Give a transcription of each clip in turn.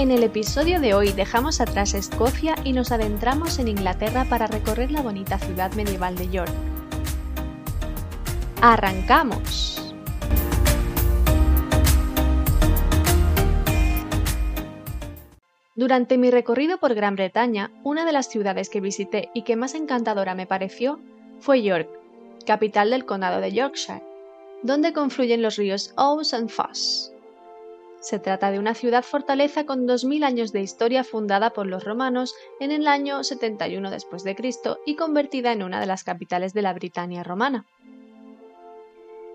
En el episodio de hoy dejamos atrás Escocia y nos adentramos en Inglaterra para recorrer la bonita ciudad medieval de York. ¡Arrancamos! Durante mi recorrido por Gran Bretaña, una de las ciudades que visité y que más encantadora me pareció fue York, capital del condado de Yorkshire, donde confluyen los ríos Ouse y Foss. Se trata de una ciudad-fortaleza con 2.000 años de historia fundada por los romanos en el año 71 después de Cristo y convertida en una de las capitales de la Britania romana.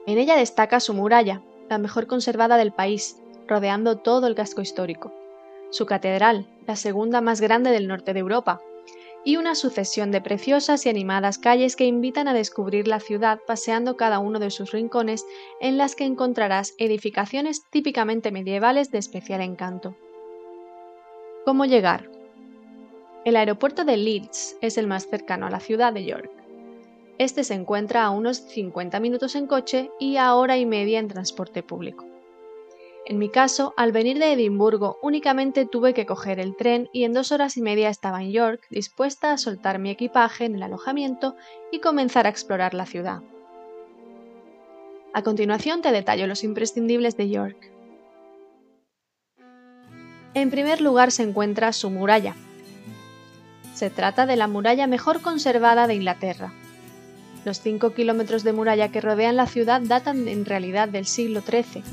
En ella destaca su muralla, la mejor conservada del país, rodeando todo el casco histórico, su catedral, la segunda más grande del norte de Europa, y una sucesión de preciosas y animadas calles que invitan a descubrir la ciudad paseando cada uno de sus rincones en las que encontrarás edificaciones típicamente medievales de especial encanto. ¿Cómo llegar? El aeropuerto de Leeds es el más cercano a la ciudad de York. Este se encuentra a unos 50 minutos en coche y a hora y media en transporte público. En mi caso, al venir de Edimburgo únicamente tuve que coger el tren y en dos horas y media estaba en York, dispuesta a soltar mi equipaje en el alojamiento y comenzar a explorar la ciudad. A continuación te detallo los imprescindibles de York. En primer lugar se encuentra su muralla. Se trata de la muralla mejor conservada de Inglaterra. Los 5 kilómetros de muralla que rodean la ciudad datan en realidad del siglo XIII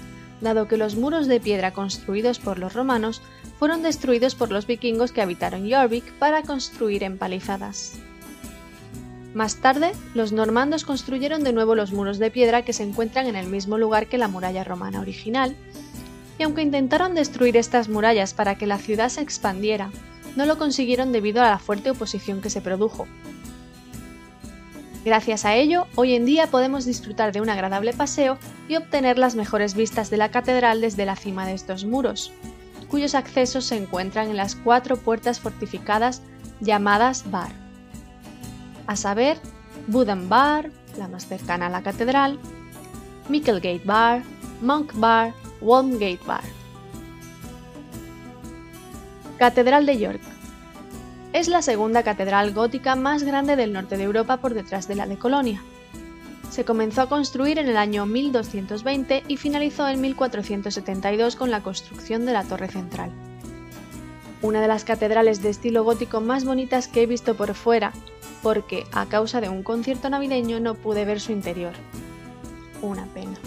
dado que los muros de piedra construidos por los romanos fueron destruidos por los vikingos que habitaron Jorvik para construir empalizadas. Más tarde, los normandos construyeron de nuevo los muros de piedra que se encuentran en el mismo lugar que la muralla romana original, y aunque intentaron destruir estas murallas para que la ciudad se expandiera, no lo consiguieron debido a la fuerte oposición que se produjo, Gracias a ello, hoy en día podemos disfrutar de un agradable paseo y obtener las mejores vistas de la catedral desde la cima de estos muros, cuyos accesos se encuentran en las cuatro puertas fortificadas llamadas Bar, a saber, Budan Bar, la más cercana a la catedral, Micklegate Bar, Monk Bar, Walmgate Bar. Catedral de York es la segunda catedral gótica más grande del norte de Europa por detrás de la de Colonia. Se comenzó a construir en el año 1220 y finalizó en 1472 con la construcción de la torre central. Una de las catedrales de estilo gótico más bonitas que he visto por fuera, porque a causa de un concierto navideño no pude ver su interior. Una pena.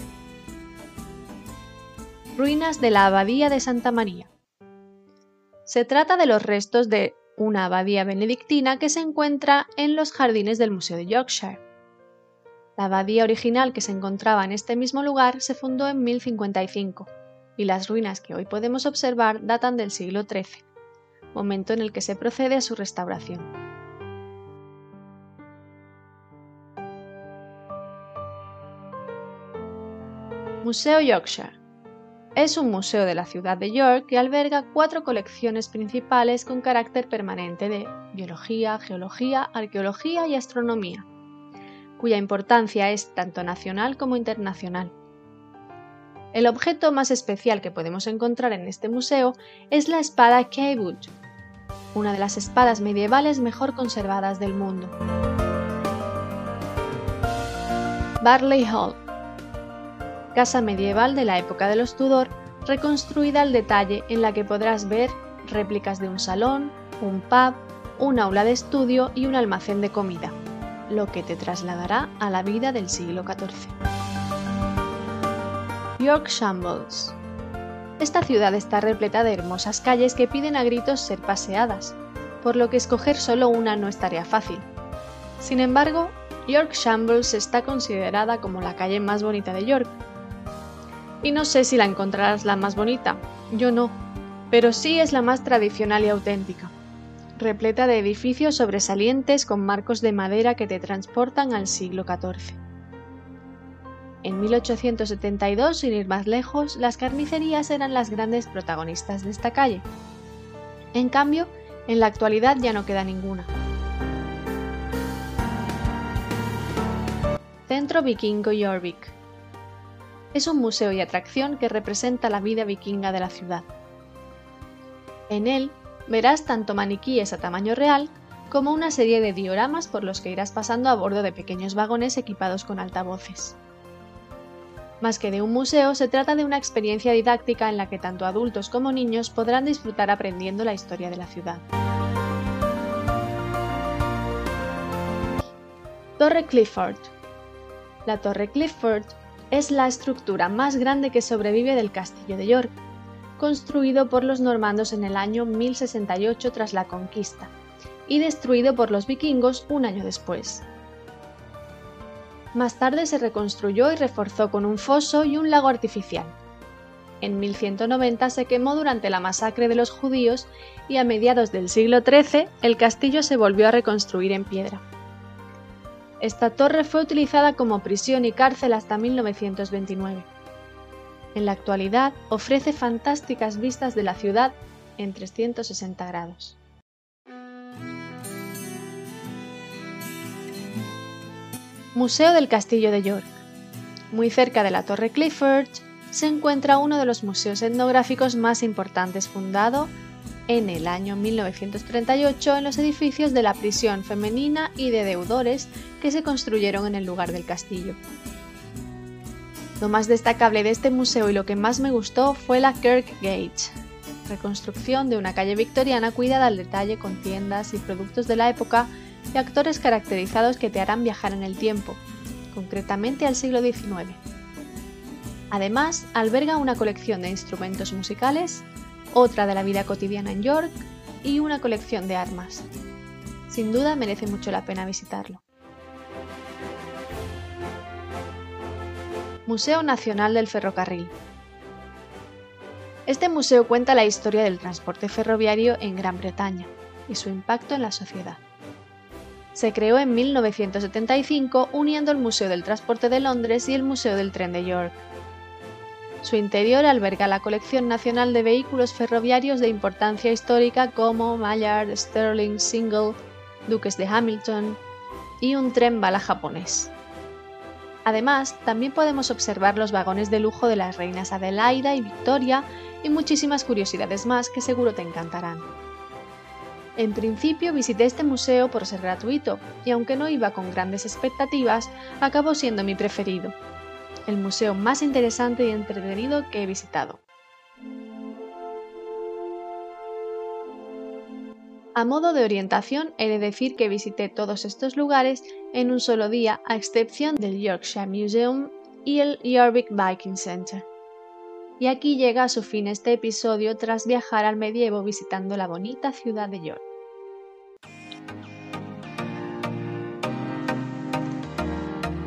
Ruinas de la Abadía de Santa María. Se trata de los restos de una abadía benedictina que se encuentra en los jardines del Museo de Yorkshire. La abadía original que se encontraba en este mismo lugar se fundó en 1055 y las ruinas que hoy podemos observar datan del siglo XIII, momento en el que se procede a su restauración. Museo Yorkshire es un museo de la ciudad de York que alberga cuatro colecciones principales con carácter permanente de biología, geología, arqueología y astronomía, cuya importancia es tanto nacional como internacional. El objeto más especial que podemos encontrar en este museo es la espada Kaywood, una de las espadas medievales mejor conservadas del mundo. Barley Hall casa medieval de la época de los Tudor, reconstruida al detalle en la que podrás ver réplicas de un salón, un pub, un aula de estudio y un almacén de comida, lo que te trasladará a la vida del siglo XIV. York Shambles. Esta ciudad está repleta de hermosas calles que piden a gritos ser paseadas, por lo que escoger solo una no es tarea fácil. Sin embargo, York Shambles está considerada como la calle más bonita de York, y no sé si la encontrarás la más bonita, yo no, pero sí es la más tradicional y auténtica. repleta de edificios sobresalientes con marcos de madera que te transportan al siglo XIV. En 1872, sin ir más lejos, las carnicerías eran las grandes protagonistas de esta calle. En cambio, en la actualidad ya no queda ninguna. Centro Vikingo Jorvik. Es un museo y atracción que representa la vida vikinga de la ciudad. En él verás tanto maniquíes a tamaño real como una serie de dioramas por los que irás pasando a bordo de pequeños vagones equipados con altavoces. Más que de un museo, se trata de una experiencia didáctica en la que tanto adultos como niños podrán disfrutar aprendiendo la historia de la ciudad. Torre Clifford. La Torre Clifford es la estructura más grande que sobrevive del castillo de York, construido por los normandos en el año 1068 tras la conquista, y destruido por los vikingos un año después. Más tarde se reconstruyó y reforzó con un foso y un lago artificial. En 1190 se quemó durante la masacre de los judíos y a mediados del siglo XIII el castillo se volvió a reconstruir en piedra. Esta torre fue utilizada como prisión y cárcel hasta 1929. En la actualidad ofrece fantásticas vistas de la ciudad en 360 grados. Museo del Castillo de York. Muy cerca de la Torre Clifford se encuentra uno de los museos etnográficos más importantes fundado en el año 1938 en los edificios de la prisión femenina y de deudores que se construyeron en el lugar del castillo. Lo más destacable de este museo y lo que más me gustó fue la Kirk Gate, reconstrucción de una calle victoriana cuidada al detalle con tiendas y productos de la época y actores caracterizados que te harán viajar en el tiempo, concretamente al siglo XIX. Además, alberga una colección de instrumentos musicales, otra de la vida cotidiana en York y una colección de armas. Sin duda merece mucho la pena visitarlo. Museo Nacional del Ferrocarril. Este museo cuenta la historia del transporte ferroviario en Gran Bretaña y su impacto en la sociedad. Se creó en 1975 uniendo el Museo del Transporte de Londres y el Museo del Tren de York. Su interior alberga la colección nacional de vehículos ferroviarios de importancia histórica como Maillard, Sterling, Single, Duques de Hamilton y un tren bala japonés. Además, también podemos observar los vagones de lujo de las reinas Adelaida y Victoria y muchísimas curiosidades más que seguro te encantarán. En principio visité este museo por ser gratuito y aunque no iba con grandes expectativas, acabó siendo mi preferido, el museo más interesante y entretenido que he visitado. A modo de orientación, he de decir que visité todos estos lugares en un solo día, a excepción del Yorkshire Museum y el York Viking Center. Y aquí llega a su fin este episodio tras viajar al medievo visitando la bonita ciudad de York.